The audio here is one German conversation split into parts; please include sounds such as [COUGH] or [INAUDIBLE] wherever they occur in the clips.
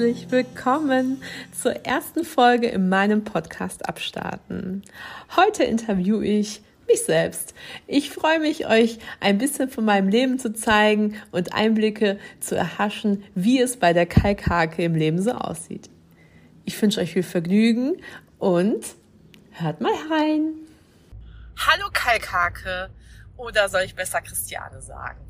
Herzlich willkommen zur ersten Folge in meinem Podcast Abstarten. Heute interviewe ich mich selbst. Ich freue mich, euch ein bisschen von meinem Leben zu zeigen und Einblicke zu erhaschen, wie es bei der Kalkhake im Leben so aussieht. Ich wünsche euch viel Vergnügen und hört mal rein. Hallo Kalkhake oder soll ich besser Christiane sagen?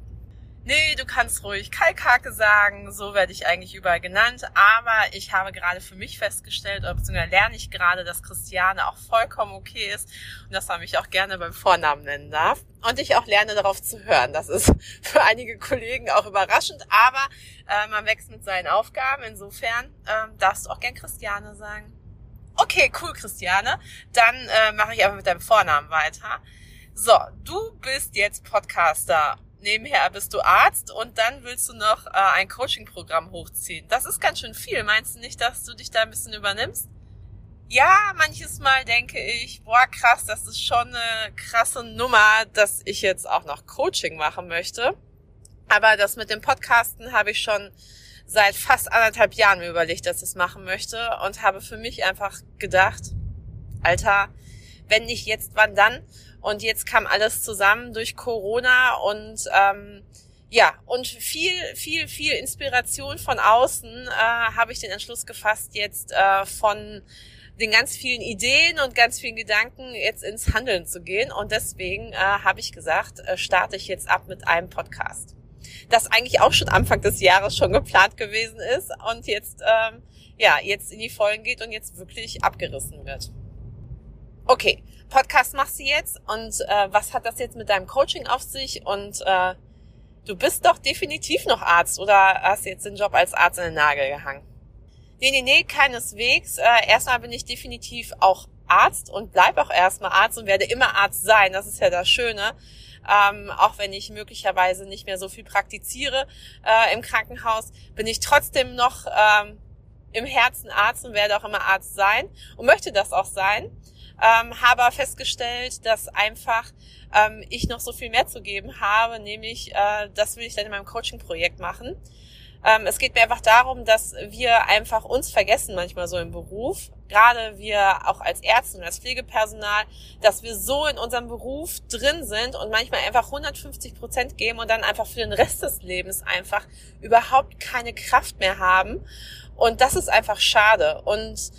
Nee, du kannst ruhig Kalkhake sagen, so werde ich eigentlich überall genannt, aber ich habe gerade für mich festgestellt, oder beziehungsweise lerne ich gerade, dass Christiane auch vollkommen okay ist und dass man mich auch gerne beim Vornamen nennen darf. Und ich auch lerne darauf zu hören. Das ist [LAUGHS] für einige Kollegen auch überraschend, aber äh, man wächst mit seinen Aufgaben. Insofern äh, darfst du auch gern Christiane sagen. Okay, cool, Christiane. Dann äh, mache ich aber mit deinem Vornamen weiter. So, du bist jetzt Podcaster nebenher bist du Arzt und dann willst du noch äh, ein Coaching-Programm hochziehen. Das ist ganz schön viel. Meinst du nicht, dass du dich da ein bisschen übernimmst? Ja, manches Mal denke ich, boah, krass, das ist schon eine krasse Nummer, dass ich jetzt auch noch Coaching machen möchte. Aber das mit dem Podcasten habe ich schon seit fast anderthalb Jahren mir überlegt, dass ich es machen möchte und habe für mich einfach gedacht, Alter, wenn nicht jetzt, wann dann? Und jetzt kam alles zusammen durch Corona und ähm, ja, und viel, viel, viel Inspiration von außen äh, habe ich den Entschluss gefasst, jetzt äh, von den ganz vielen Ideen und ganz vielen Gedanken jetzt ins Handeln zu gehen. Und deswegen äh, habe ich gesagt, äh, starte ich jetzt ab mit einem Podcast. Das eigentlich auch schon Anfang des Jahres schon geplant gewesen ist und jetzt, ähm, ja, jetzt in die Vollen geht und jetzt wirklich abgerissen wird. Okay, Podcast machst du jetzt und äh, was hat das jetzt mit deinem Coaching auf sich? Und äh, du bist doch definitiv noch Arzt oder hast jetzt den Job als Arzt in den Nagel gehangen? Nee, nee, nee, keineswegs. Äh, erstmal bin ich definitiv auch Arzt und bleib auch erstmal Arzt und werde immer Arzt sein. Das ist ja das Schöne. Ähm, auch wenn ich möglicherweise nicht mehr so viel praktiziere äh, im Krankenhaus, bin ich trotzdem noch ähm, im Herzen Arzt und werde auch immer Arzt sein und möchte das auch sein ähm, habe festgestellt, dass einfach ähm, ich noch so viel mehr zu geben habe, nämlich äh, das will ich dann in meinem Coaching-Projekt machen. Ähm, es geht mir einfach darum, dass wir einfach uns vergessen manchmal so im Beruf, gerade wir auch als Ärzte und als Pflegepersonal, dass wir so in unserem Beruf drin sind und manchmal einfach 150 Prozent geben und dann einfach für den Rest des Lebens einfach überhaupt keine Kraft mehr haben. Und das ist einfach schade. Und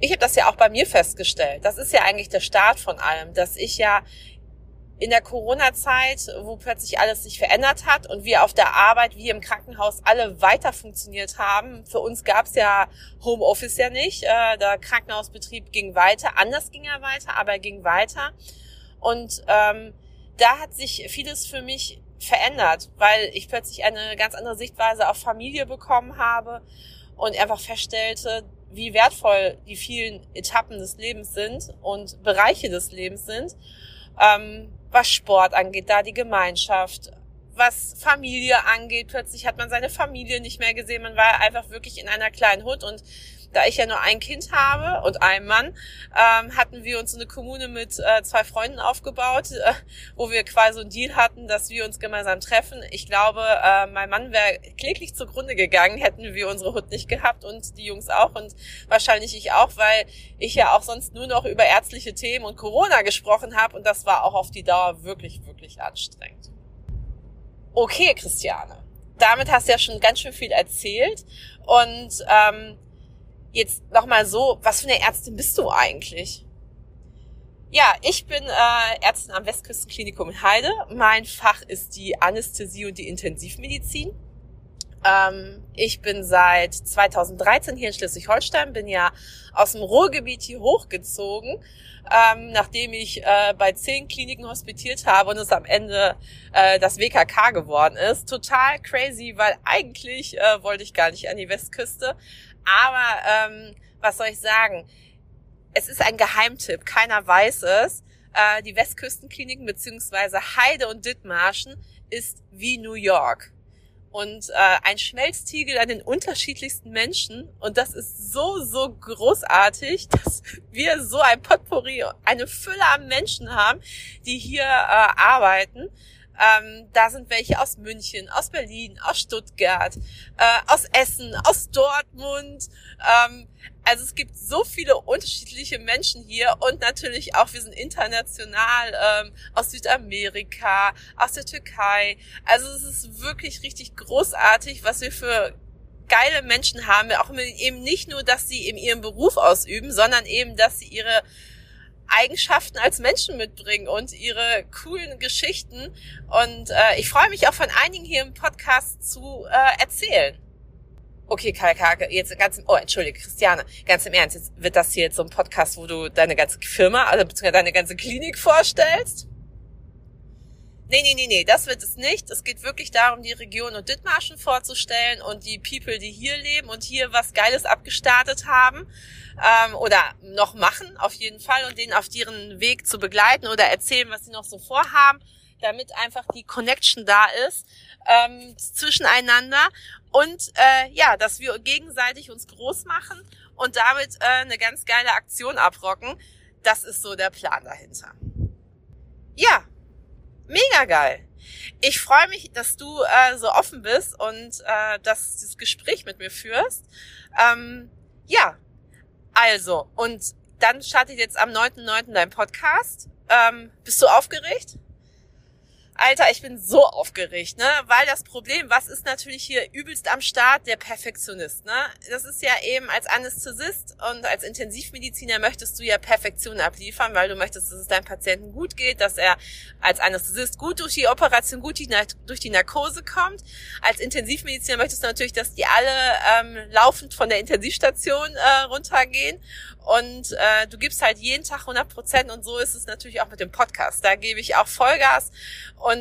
ich habe das ja auch bei mir festgestellt. Das ist ja eigentlich der Start von allem, dass ich ja in der Corona-Zeit, wo plötzlich alles sich verändert hat und wir auf der Arbeit, wie im Krankenhaus, alle weiter funktioniert haben. Für uns gab es ja Homeoffice ja nicht. Äh, der Krankenhausbetrieb ging weiter. Anders ging er weiter, aber er ging weiter. Und ähm, da hat sich vieles für mich verändert, weil ich plötzlich eine ganz andere Sichtweise auf Familie bekommen habe und einfach feststellte, wie wertvoll die vielen Etappen des Lebens sind und Bereiche des Lebens sind, ähm, was Sport angeht, da die Gemeinschaft, was Familie angeht. Plötzlich hat man seine Familie nicht mehr gesehen, man war einfach wirklich in einer kleinen Hut und da ich ja nur ein Kind habe und einen Mann, ähm, hatten wir uns eine Kommune mit äh, zwei Freunden aufgebaut, äh, wo wir quasi einen Deal hatten, dass wir uns gemeinsam treffen. Ich glaube, äh, mein Mann wäre kläglich zugrunde gegangen, hätten wir unsere Hut nicht gehabt und die Jungs auch und wahrscheinlich ich auch, weil ich ja auch sonst nur noch über ärztliche Themen und Corona gesprochen habe und das war auch auf die Dauer wirklich, wirklich anstrengend. Okay, Christiane damit hast du ja schon ganz schön viel erzählt. Und ähm, Jetzt nochmal so, was für eine Ärztin bist du eigentlich? Ja, ich bin äh, Ärztin am Westküstenklinikum in Heide. Mein Fach ist die Anästhesie und die Intensivmedizin. Ähm, ich bin seit 2013 hier in Schleswig-Holstein, bin ja aus dem Ruhrgebiet hier hochgezogen, ähm, nachdem ich äh, bei zehn Kliniken hospitiert habe und es am Ende äh, das WKK geworden ist. Total crazy, weil eigentlich äh, wollte ich gar nicht an die Westküste. Aber ähm, was soll ich sagen? Es ist ein Geheimtipp, keiner weiß es. Äh, die Westküstenkliniken beziehungsweise Heide und Dithmarschen ist wie New York und äh, ein Schmelztiegel an den unterschiedlichsten Menschen. Und das ist so, so großartig, [LAUGHS] dass wir so ein Potpourri, eine Fülle an Menschen haben, die hier äh, arbeiten. Ähm, da sind welche aus München, aus Berlin, aus Stuttgart, äh, aus Essen, aus Dortmund. Ähm, also es gibt so viele unterschiedliche Menschen hier und natürlich auch, wir sind international ähm, aus Südamerika, aus der Türkei. Also es ist wirklich richtig großartig, was wir für geile Menschen haben. Auch eben nicht nur, dass sie in ihrem Beruf ausüben, sondern eben, dass sie ihre Eigenschaften als Menschen mitbringen und ihre coolen Geschichten. Und äh, ich freue mich auch von einigen hier im Podcast zu äh, erzählen. Okay, Karl Kake, jetzt ganz im, oh, entschuldige, Christiane, ganz im Ernst, jetzt wird das hier jetzt so ein Podcast, wo du deine ganze Firma, also beziehungsweise deine ganze Klinik vorstellst? Nee, nee, nee, nee, das wird es nicht. Es geht wirklich darum, die Region und Dithmarschen vorzustellen und die People, die hier leben und hier was Geiles abgestartet haben ähm, oder noch machen, auf jeden Fall, und denen auf ihren Weg zu begleiten oder erzählen, was sie noch so vorhaben, damit einfach die Connection da ist ähm, zwischeneinander und äh, ja, dass wir gegenseitig uns groß machen und damit äh, eine ganz geile Aktion abrocken. Das ist so der Plan dahinter. Ja, mega geil. Ich freue mich, dass du äh, so offen bist und äh, dass das Gespräch mit mir führst. Ähm, ja, also, und dann startet jetzt am 9.9. dein Podcast. Ähm, bist du aufgeregt? Alter, ich bin so aufgeregt, ne? Weil das Problem, was ist natürlich hier übelst am Start? Der Perfektionist, ne? Das ist ja eben als Anästhesist und als Intensivmediziner möchtest du ja Perfektion abliefern, weil du möchtest, dass es deinem Patienten gut geht, dass er als Anästhesist gut durch die Operation, gut durch die Narkose kommt. Als Intensivmediziner möchtest du natürlich, dass die alle ähm, laufend von der Intensivstation äh, runtergehen und äh, du gibst halt jeden Tag 100 Prozent und so ist es natürlich auch mit dem Podcast. Da gebe ich auch Vollgas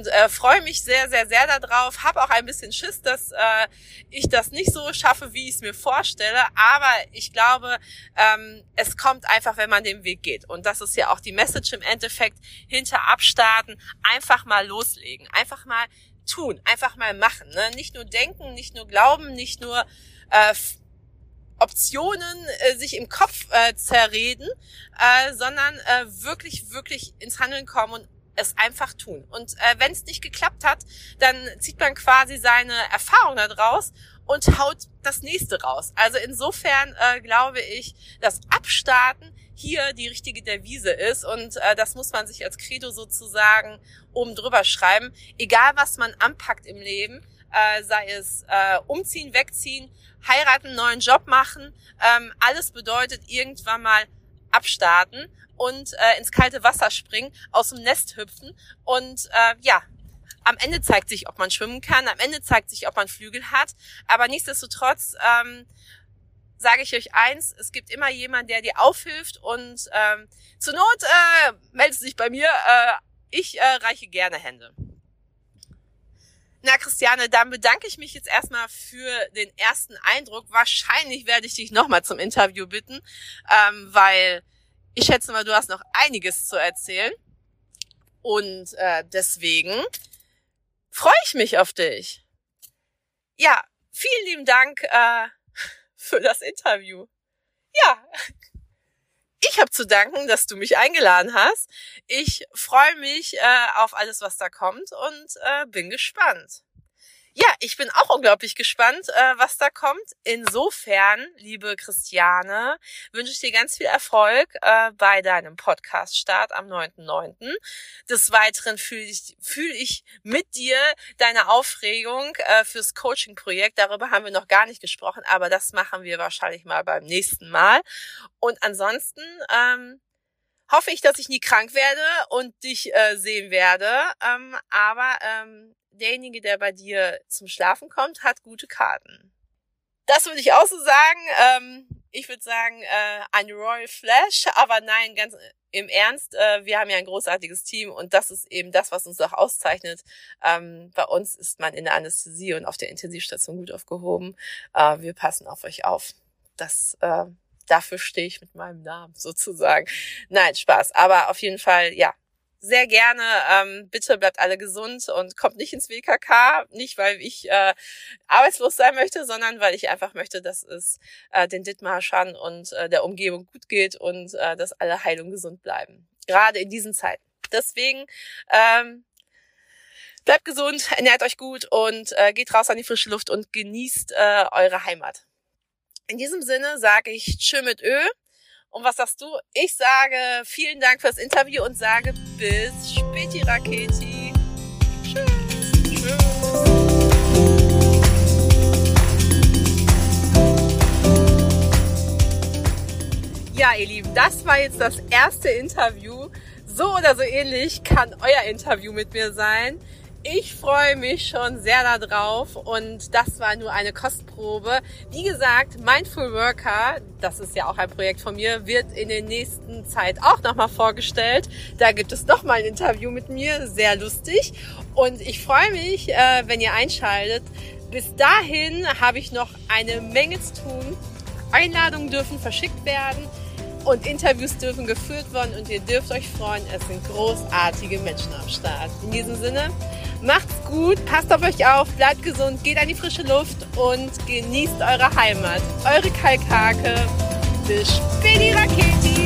äh, freue mich sehr, sehr, sehr darauf. Habe auch ein bisschen Schiss, dass äh, ich das nicht so schaffe, wie ich es mir vorstelle. Aber ich glaube, ähm, es kommt einfach, wenn man den Weg geht. Und das ist ja auch die Message im Endeffekt hinter Abstarten. Einfach mal loslegen, einfach mal tun, einfach mal machen. Ne? Nicht nur denken, nicht nur glauben, nicht nur äh, Optionen äh, sich im Kopf äh, zerreden, äh, sondern äh, wirklich, wirklich ins Handeln kommen und es einfach tun. Und äh, wenn es nicht geklappt hat, dann zieht man quasi seine Erfahrung daraus und haut das nächste raus. Also insofern äh, glaube ich, dass Abstarten hier die richtige Devise ist und äh, das muss man sich als Credo sozusagen oben drüber schreiben. Egal was man anpackt im Leben, äh, sei es äh, umziehen, wegziehen, heiraten, neuen Job machen, ähm, alles bedeutet irgendwann mal abstarten und äh, ins kalte Wasser springen, aus dem Nest hüpfen und äh, ja, am Ende zeigt sich, ob man schwimmen kann, am Ende zeigt sich, ob man Flügel hat, aber nichtsdestotrotz ähm, sage ich euch eins, es gibt immer jemand, der dir aufhilft und ähm, zur Not äh, meldet sich bei mir, äh, ich äh, reiche gerne Hände. Na, Christiane, dann bedanke ich mich jetzt erstmal für den ersten Eindruck. Wahrscheinlich werde ich dich nochmal zum Interview bitten, ähm, weil ich schätze mal, du hast noch einiges zu erzählen. Und äh, deswegen freue ich mich auf dich. Ja, vielen lieben Dank äh, [LAUGHS] für das Interview. Ja, ich habe zu danken, dass du mich eingeladen hast. Ich freue mich äh, auf alles, was da kommt und äh, bin gespannt. Ja, ich bin auch unglaublich gespannt, äh, was da kommt. Insofern, liebe Christiane, wünsche ich dir ganz viel Erfolg äh, bei deinem Podcast-Start am 9.9. Des Weiteren fühle ich, fühl ich mit dir deine Aufregung äh, fürs Coaching-Projekt. Darüber haben wir noch gar nicht gesprochen, aber das machen wir wahrscheinlich mal beim nächsten Mal. Und ansonsten ähm, hoffe ich, dass ich nie krank werde und dich äh, sehen werde. Ähm, aber ähm, derjenige, der bei dir zum Schlafen kommt, hat gute Karten. Das würde ich auch so sagen. Ähm, ich würde sagen, äh, ein Royal Flash, aber nein, ganz im Ernst, äh, wir haben ja ein großartiges Team und das ist eben das, was uns auch auszeichnet. Ähm, bei uns ist man in der Anästhesie und auf der Intensivstation gut aufgehoben. Äh, wir passen auf euch auf. Das äh, dafür stehe ich mit meinem Namen sozusagen. Nein, Spaß. Aber auf jeden Fall, ja, sehr gerne. Ähm, bitte bleibt alle gesund und kommt nicht ins WKK. Nicht, weil ich äh, arbeitslos sein möchte, sondern weil ich einfach möchte, dass es äh, den Dithmarschern und äh, der Umgebung gut geht und äh, dass alle heil und gesund bleiben. Gerade in diesen Zeiten. Deswegen ähm, bleibt gesund, ernährt euch gut und äh, geht raus an die frische Luft und genießt äh, eure Heimat. In diesem Sinne sage ich Tschö mit Ö. Und was sagst du? Ich sage vielen Dank fürs Interview und sage bis späti Raketi. Tschüss. Tschüss. Ja, ihr Lieben, das war jetzt das erste Interview. So oder so ähnlich kann euer Interview mit mir sein. Ich freue mich schon sehr darauf und das war nur eine Kostprobe. Wie gesagt, Mindful Worker, das ist ja auch ein Projekt von mir, wird in der nächsten Zeit auch nochmal vorgestellt. Da gibt es nochmal ein Interview mit mir, sehr lustig. Und ich freue mich, äh, wenn ihr einschaltet. Bis dahin habe ich noch eine Menge zu tun. Einladungen dürfen verschickt werden und Interviews dürfen geführt werden und ihr dürft euch freuen, es sind großartige Menschen am Start. In diesem Sinne, Macht's gut, passt auf euch auf, bleibt gesund, geht an die frische Luft und genießt eure Heimat. Eure Kalkhake. Bis späti Raketi.